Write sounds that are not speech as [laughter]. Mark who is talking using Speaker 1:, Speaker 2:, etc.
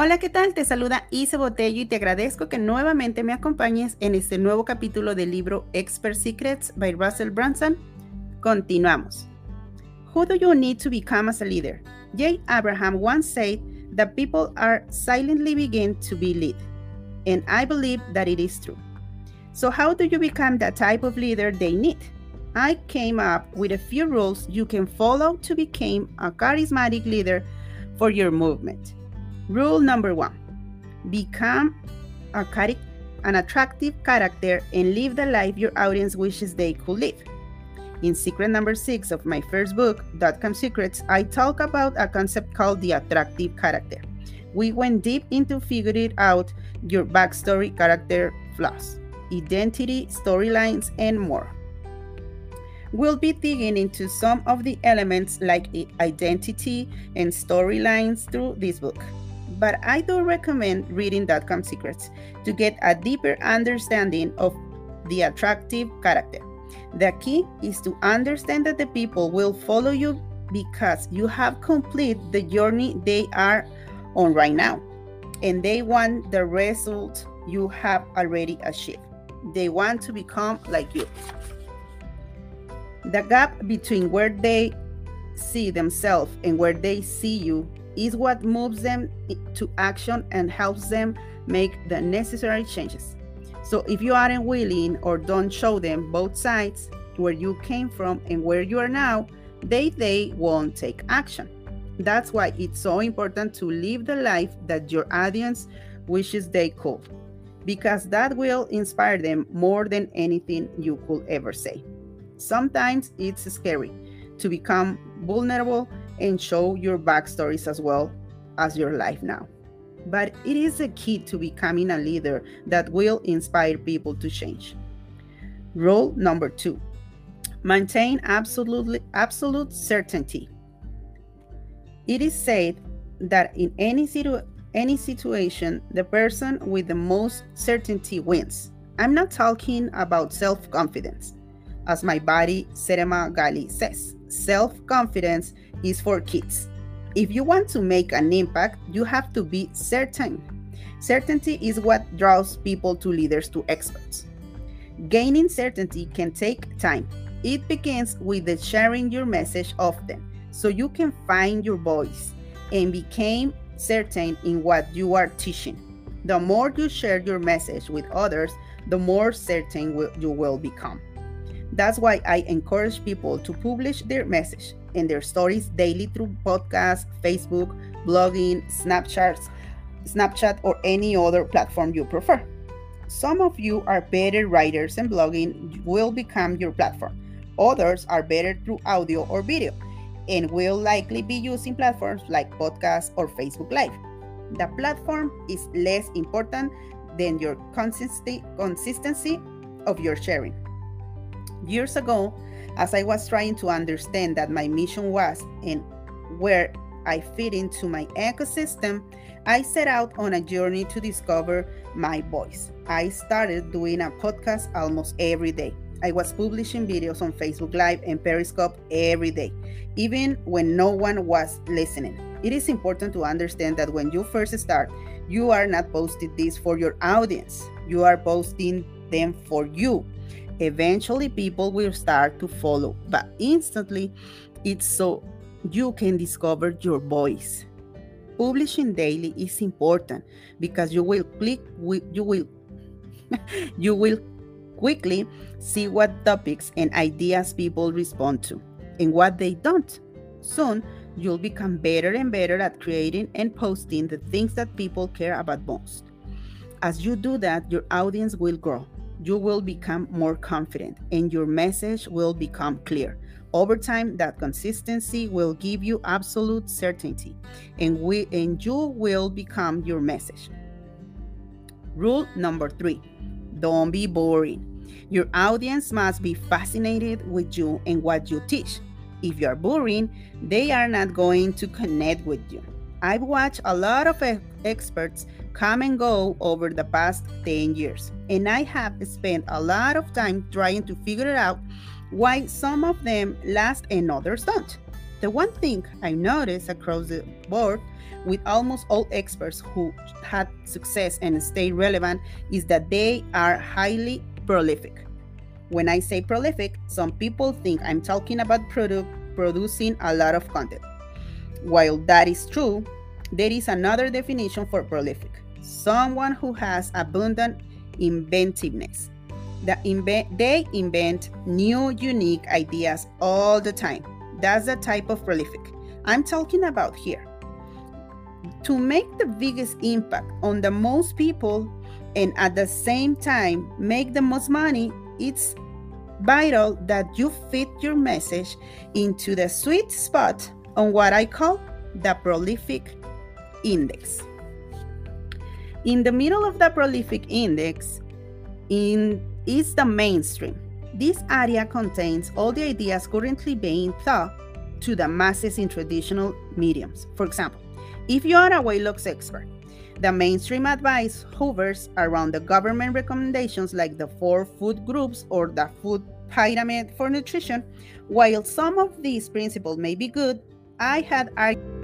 Speaker 1: Hola, ¿qué tal? Te saluda Isa Botello y te agradezco que nuevamente me acompañes en este nuevo capítulo del libro Expert Secrets by Russell Brunson. Continuamos. Who do you need to become as a leader? Jay Abraham once said that people are silently begin to be led, and I believe that it is true. So, how do you become the type of leader they need? I came up with a few rules you can follow to become a charismatic leader for your movement. Rule number one become a an attractive character and live the life your audience wishes they could live. In secret number six of my first book, Dotcom Secrets, I talk about a concept called the attractive character. We went deep into figuring out your backstory, character flaws, identity, storylines, and more. We'll be digging into some of the elements like identity and storylines through this book but I do recommend reading Dotcom Secrets to get a deeper understanding of the attractive character. The key is to understand that the people will follow you because you have completed the journey they are on right now and they want the result you have already achieved. They want to become like you. The gap between where they see themselves and where they see you is what moves them to action and helps them make the necessary changes. So if you aren't willing or don't show them both sides, where you came from and where you are now, they they won't take action. That's why it's so important to live the life that your audience wishes they could, because that will inspire them more than anything you could ever say. Sometimes it's scary to become vulnerable and show your backstories as well as your life now. But it is a key to becoming a leader that will inspire people to change. Rule number two maintain absolutely absolute certainty. It is said that in any situ- any situation, the person with the most certainty wins. I'm not talking about self-confidence, as my buddy Serema Gali says. Self-confidence is for kids. If you want to make an impact, you have to be certain. Certainty is what draws people to leaders to experts. Gaining certainty can take time. It begins with the sharing your message often so you can find your voice and become certain in what you are teaching. The more you share your message with others, the more certain you will become. That's why I encourage people to publish their message and their stories daily through podcasts, Facebook, blogging, Snapchats, Snapchat, or any other platform you prefer. Some of you are better writers and blogging will become your platform. Others are better through audio or video and will likely be using platforms like podcasts or Facebook Live. The platform is less important than your consistency, consistency of your sharing. Years ago, as I was trying to understand that my mission was and where I fit into my ecosystem, I set out on a journey to discover my voice. I started doing a podcast almost every day. I was publishing videos on Facebook Live and Periscope every day, even when no one was listening. It is important to understand that when you first start, you are not posting this for your audience, you are posting them for you. Eventually, people will start to follow, but instantly, it's so you can discover your voice. Publishing daily is important because you will click you will [laughs] you will quickly see what topics and ideas people respond to and what they don't. Soon, you'll become better and better at creating and posting the things that people care about most. As you do that, your audience will grow you will become more confident and your message will become clear. Over time, that consistency will give you absolute certainty and, we, and you will become your message. Rule number three don't be boring. Your audience must be fascinated with you and what you teach. If you are boring, they are not going to connect with you. I've watched a lot of experts come and go over the past 10 years, and I have spent a lot of time trying to figure out why some of them last and others don't. The one thing I noticed across the board with almost all experts who had success and stayed relevant is that they are highly prolific. When I say prolific, some people think I'm talking about product producing a lot of content. While that is true, there is another definition for prolific someone who has abundant inventiveness. The they invent new, unique ideas all the time. That's the type of prolific I'm talking about here. To make the biggest impact on the most people and at the same time make the most money, it's vital that you fit your message into the sweet spot on what I call the prolific index. In the middle of the prolific index in, is the mainstream. This area contains all the ideas currently being taught to the masses in traditional mediums. For example, if you are a weight loss expert, the mainstream advice hovers around the government recommendations like the four food groups or the food pyramid for nutrition. While some of these principles may be good, I had argued